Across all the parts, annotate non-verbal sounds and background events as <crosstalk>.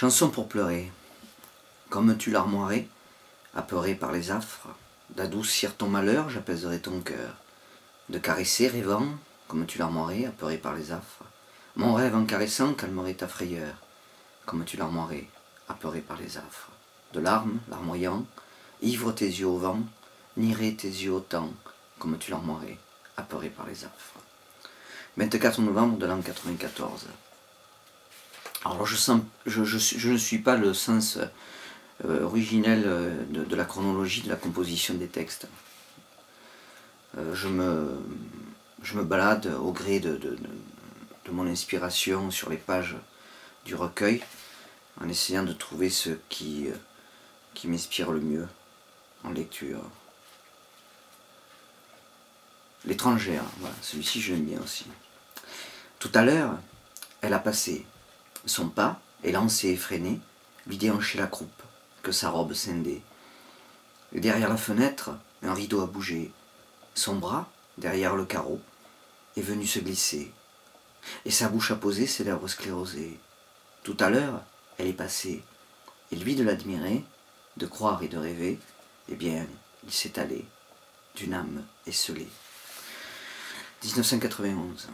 Chanson pour pleurer. Comme tu l'armoirais, apeuré par les affres, d'adoucir ton malheur, j'apaiserai ton cœur. De caresser, rêvant, comme tu l'armoirais, apeuré par les affres. Mon rêve en caressant calmerait ta frayeur, comme tu l'armoirais, apeuré par les affres. De larmes, larmoyant, ivre tes yeux au vent, nierait tes yeux au temps, comme tu l'armoirais, apeuré par les affres. 24 novembre de l'an 94. Alors je, ne suis pas le sens euh, originel euh, de, la chronologie de la composition des textes. Euh, je, me, balade au gré de, mon inspiration sur les pages du recueil en essayant de trouver ce qui, m'inspire le mieux en lecture. L'étrangère, celui-ci je l'aime bien aussi. Tout à l'heure, elle a passé, son pas, élancé et effréné, lui déhanchait la croupe, que sa robe scindait. Derrière la fenêtre, un rideau a bougé. Son bras, derrière le carreau, est venu se glisser. Et sa bouche a posé ses lèvres sclérosées. Tout à l'heure, elle est passée. Et lui de l'admirer, de croire et de rêver, eh bien, il s'est allé d'une âme esselée. 1991.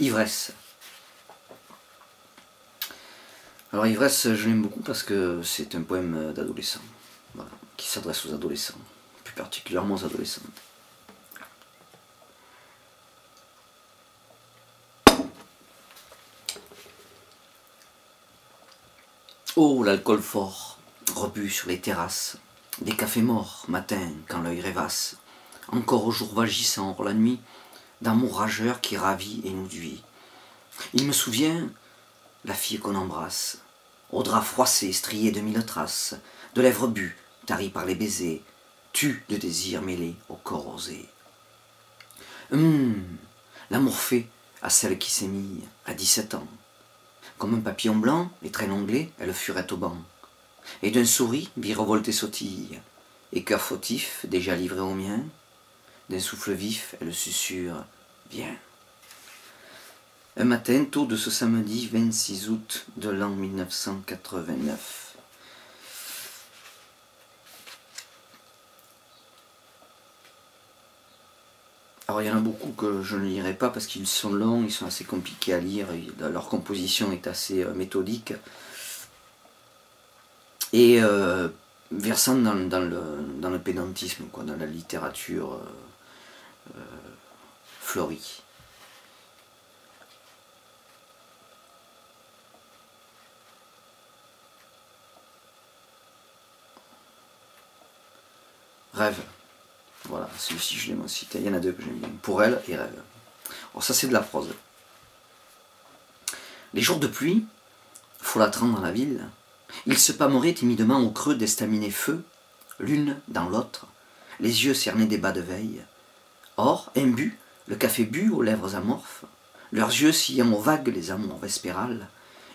Ivresse. Alors Ivresse, je l'aime beaucoup parce que c'est un poème d'adolescent, qui s'adresse aux adolescents, plus particulièrement aux adolescents. Oh, l'alcool fort, rebu sur les terrasses, des cafés morts, matin, quand l'œil rêvasse, encore au jour vagissant hors la nuit, d'amour rageur qui ravit et nous duit. Il me souvient la fille qu'on embrasse, au drap froissé, strié de mille traces, de lèvres bues, taries par les baisers, tu de désir mêlé au corps osé. Hum, l'amour fait à celle qui s'est à dix-sept ans. Comme un papillon blanc, les traits longlés, elle furait au banc. Et d'un souris, virevolte sautille, et cœur fautif, déjà livré au mien, d'un souffle vif, elle susurre Viens. Un matin, tôt de ce samedi 26 août de l'an 1989. Alors il y en a beaucoup que je ne lirai pas parce qu'ils sont longs, ils sont assez compliqués à lire, leur composition est assez euh, méthodique. Et euh, versant dans, le, dans, le, pédantisme, quoi, dans la littérature. Euh, Rêve. Voilà, celui-ci je l'aime aussi. Il y en a deux que j'aime bien. Pour elle et rêve. Alors ça c'est de la prose. Les jours de pluie, folâtrant dans la ville, ils se pâmeraient timidement au creux d'estaminés feux, l'une dans l'autre, les yeux cernés des bas de veille, Or, imbu, le café bu aux lèvres amorphes, leurs yeux sillant aux vagues les amours vespérales,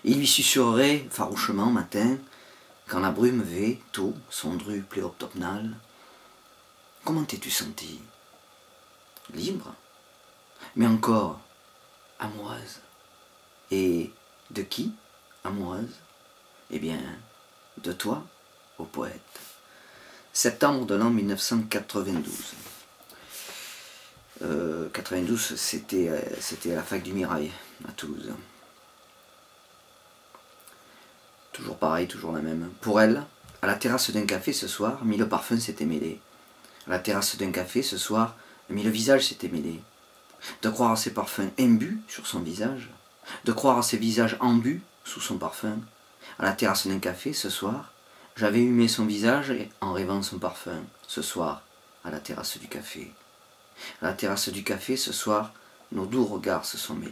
il lui susurrerait farouchement matin, quand la brume vait tôt son dru pléoptopnal. Comment t'es-tu senti? Libre Mais encore amoureuse. Et de qui amoureuse Eh bien, de toi, ô poète. Septembre de l'an 1992. 92, euh, c'était, euh, c'était à la fac du Mirail, à Toulouse. Toujours pareil, toujours la même. Pour elle, à la terrasse d'un café ce soir, mille parfums s'étaient mêlés. À la terrasse d'un café ce soir, mille visages s'étaient mêlés. De croire à ces parfums imbus sur son visage, de croire à ces visages embus sous son parfum. À la terrasse d'un café ce soir, j'avais humé son visage en rêvant son parfum. Ce soir, à la terrasse du café. À la terrasse du café, ce soir, nos doux regards se sont mêlés.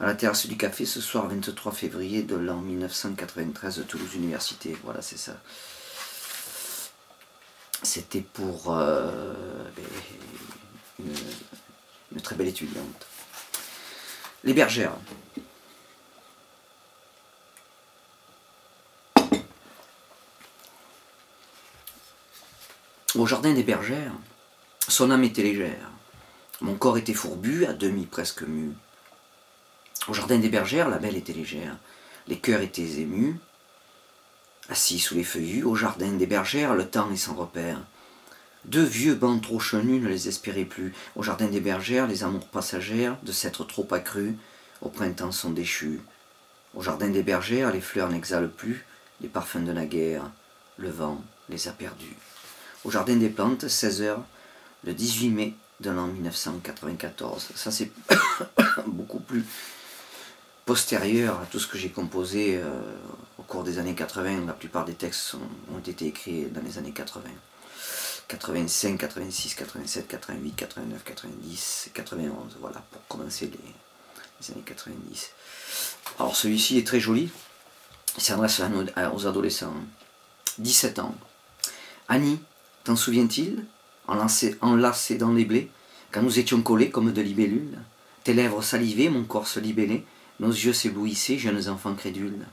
À la terrasse du café, ce soir 23 février de l'an 1993 de Toulouse Université. Voilà, c'est ça. C'était pour euh, ben, une, très belle étudiante. Les bergères. Au jardin des bergères, son âme était légère. Mon corps était fourbu, à demi presque mu. Au jardin des bergères, la belle était légère. Les cœurs étaient émus. Assis sous les feuillus, au jardin des bergères, le temps est sans repère. Deux vieux bancs trop chenus ne les espéraient plus. Au jardin des bergères, les amours passagères, de s'être trop accrues, au printemps sont déchus. Au jardin des bergères, les fleurs n'exhalent plus les parfums de la guerre. Le vent les a perdus. Au jardin des plantes, 16 heures, le 18 mai de l'an 1994. Ça, c'est <coughs> beaucoup plus postérieur à tout ce que j'ai composé euh, au cours des années 80. La plupart des textes ont été écrits dans les années 80. 85, 86, 87, 88, 89, 90, 91. Voilà, pour commencer les, années 90. Alors celui-ci est très joli. Il s'adresse aux adolescents. 17 ans. Annie, t'en souviens-t-il? Enlacé dans les blés, quand nous étions collés comme de libellules, tes lèvres salivaient, mon corps se libellait, nos yeux s'éblouissaient, jeunes enfants crédules.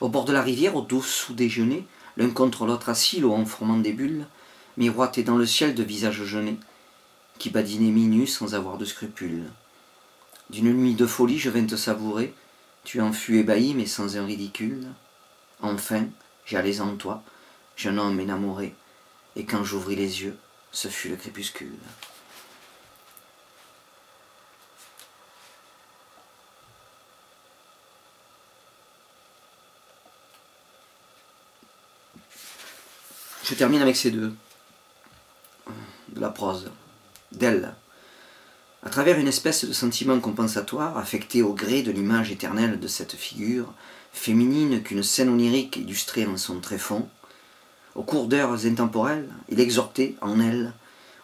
Au bord de la rivière, au dos sous-déjeuner, l'un contre l'autre assis, l'eau en formant des bulles, miroitait dans le ciel de visages jeûnés, qui badinaient minus sans avoir de scrupules. D'une nuit de folie, je vins te savourer, tu en fus ébahi, mais sans un ridicule. Enfin, j'allais en toi, jeune homme énamoré, et quand j'ouvris les yeux, ce fut le crépuscule. Je termine avec ces deux. De la prose, d'elle, à travers une espèce de sentiment compensatoire affecté au gré de l'image éternelle de cette figure, féminine qu'une scène onirique illustrait en son tréfonds, au cours d'heures intemporelles, il exhortait en elle,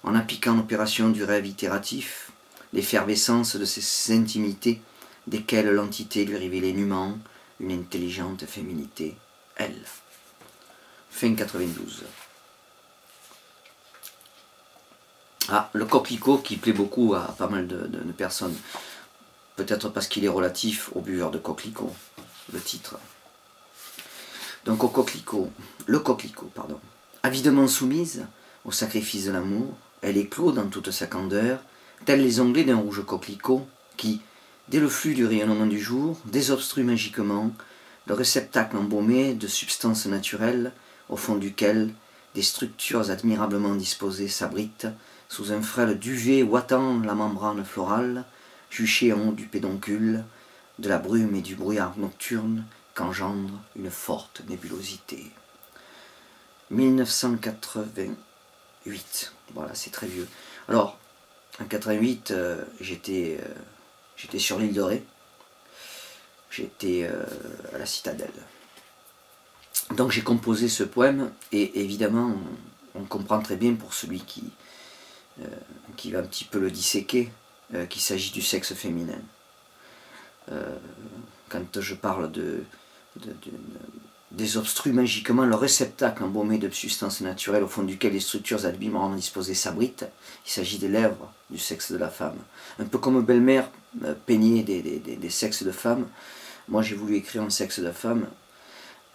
en appliquant l'opération du rêve itératif, l'effervescence de ces intimités desquelles l'entité lui révélait nûment une intelligente féminité, elle. Fin 92. Ah, le coquelicot qui plaît beaucoup à pas mal de, personnes. Peut-être parce qu'il est relatif au buveur de coquelicot, le titre. Donc au coquelicot, le coquelicot, pardon. Avidement soumise au sacrifice de l'amour, elle éclot dans toute sa candeur, tels les onglets d'un rouge coquelicot qui, dès le flux du rayonnement du jour, désobstrue magiquement le réceptacle embaumé de substances naturelles au fond duquel des structures admirablement disposées s'abritent sous un frêle duvet ouatant la membrane florale, juché en haut du pédoncule, de la brume et du brouillard nocturne qu'engendre une forte nébulosité. 1988, voilà, c'est très vieux. Alors, en 88, euh, j'étais, euh, j'étais sur l'île de Ré, j'étais euh, à la citadelle. Donc j'ai composé ce poème, et évidemment, on comprend très bien pour celui qui, qui va un petit peu le disséquer, qu'il s'agit du sexe féminin. Quand je parle de, désobstrue magiquement le réceptacle embaumé de substances naturelles au fond duquel les structures admirablement disposées s'abritent. Il s'agit des lèvres du sexe de la femme. Un peu comme belle-mère peignait des, des, sexes de femmes, moi j'ai voulu écrire un sexe de femme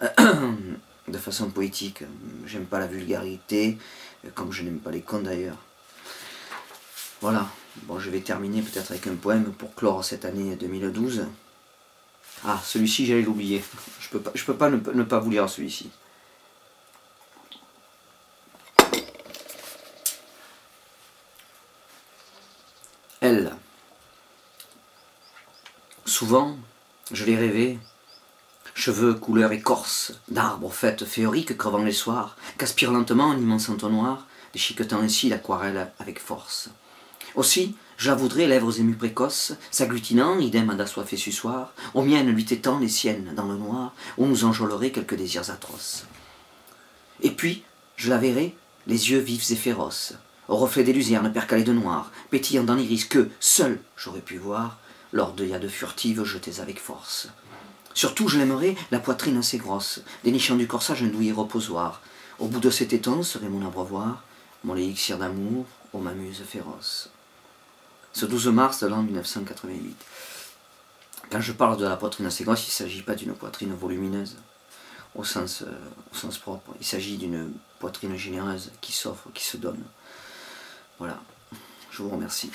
<coughs> de façon poétique. J'aime pas la vulgarité, comme je n'aime pas les cons d'ailleurs. Voilà, bon je vais terminer peut-être avec un poème pour clore cette année 2012. Ah, celui-ci j'allais l'oublier. Je peux pas, je peux pas ne, pas vous lire celui-ci. Elle. Souvent, je l'ai rêvé, cheveux couleur écorce, d'arbres fêtes féoriques crevant les soirs, qu'aspire lentement un immense entonnoir, déchiquetant ainsi l'aquarelle avec force. Aussi, voudrais, lèvres émues précoces, s'agglutinant, idem d'assoiffé suçoir, aux miennes lui tétant les siennes dans le noir, où nous enjôlerait quelques désirs atroces. Et puis, je la verrai, les yeux vifs et féroces, au reflet des luzernes percalées de noir, pétillant dans l'iris que, seul, j'aurais pu voir, lors de de furtives jetées avec force. Surtout, je l'aimerais, la poitrine assez grosse, dénichant du corsage un douillet reposoir. Au bout de cet étang serait mon abreuvoir, mon élixir d'amour, ô ma muse féroce ce 12 mars de l'an 1988. Quand je parle de la poitrine à séquence, il ne s'agit pas d'une poitrine volumineuse au sens, euh, au sens propre. Il s'agit d'une poitrine généreuse qui s'offre, qui se donne. Voilà, je vous remercie.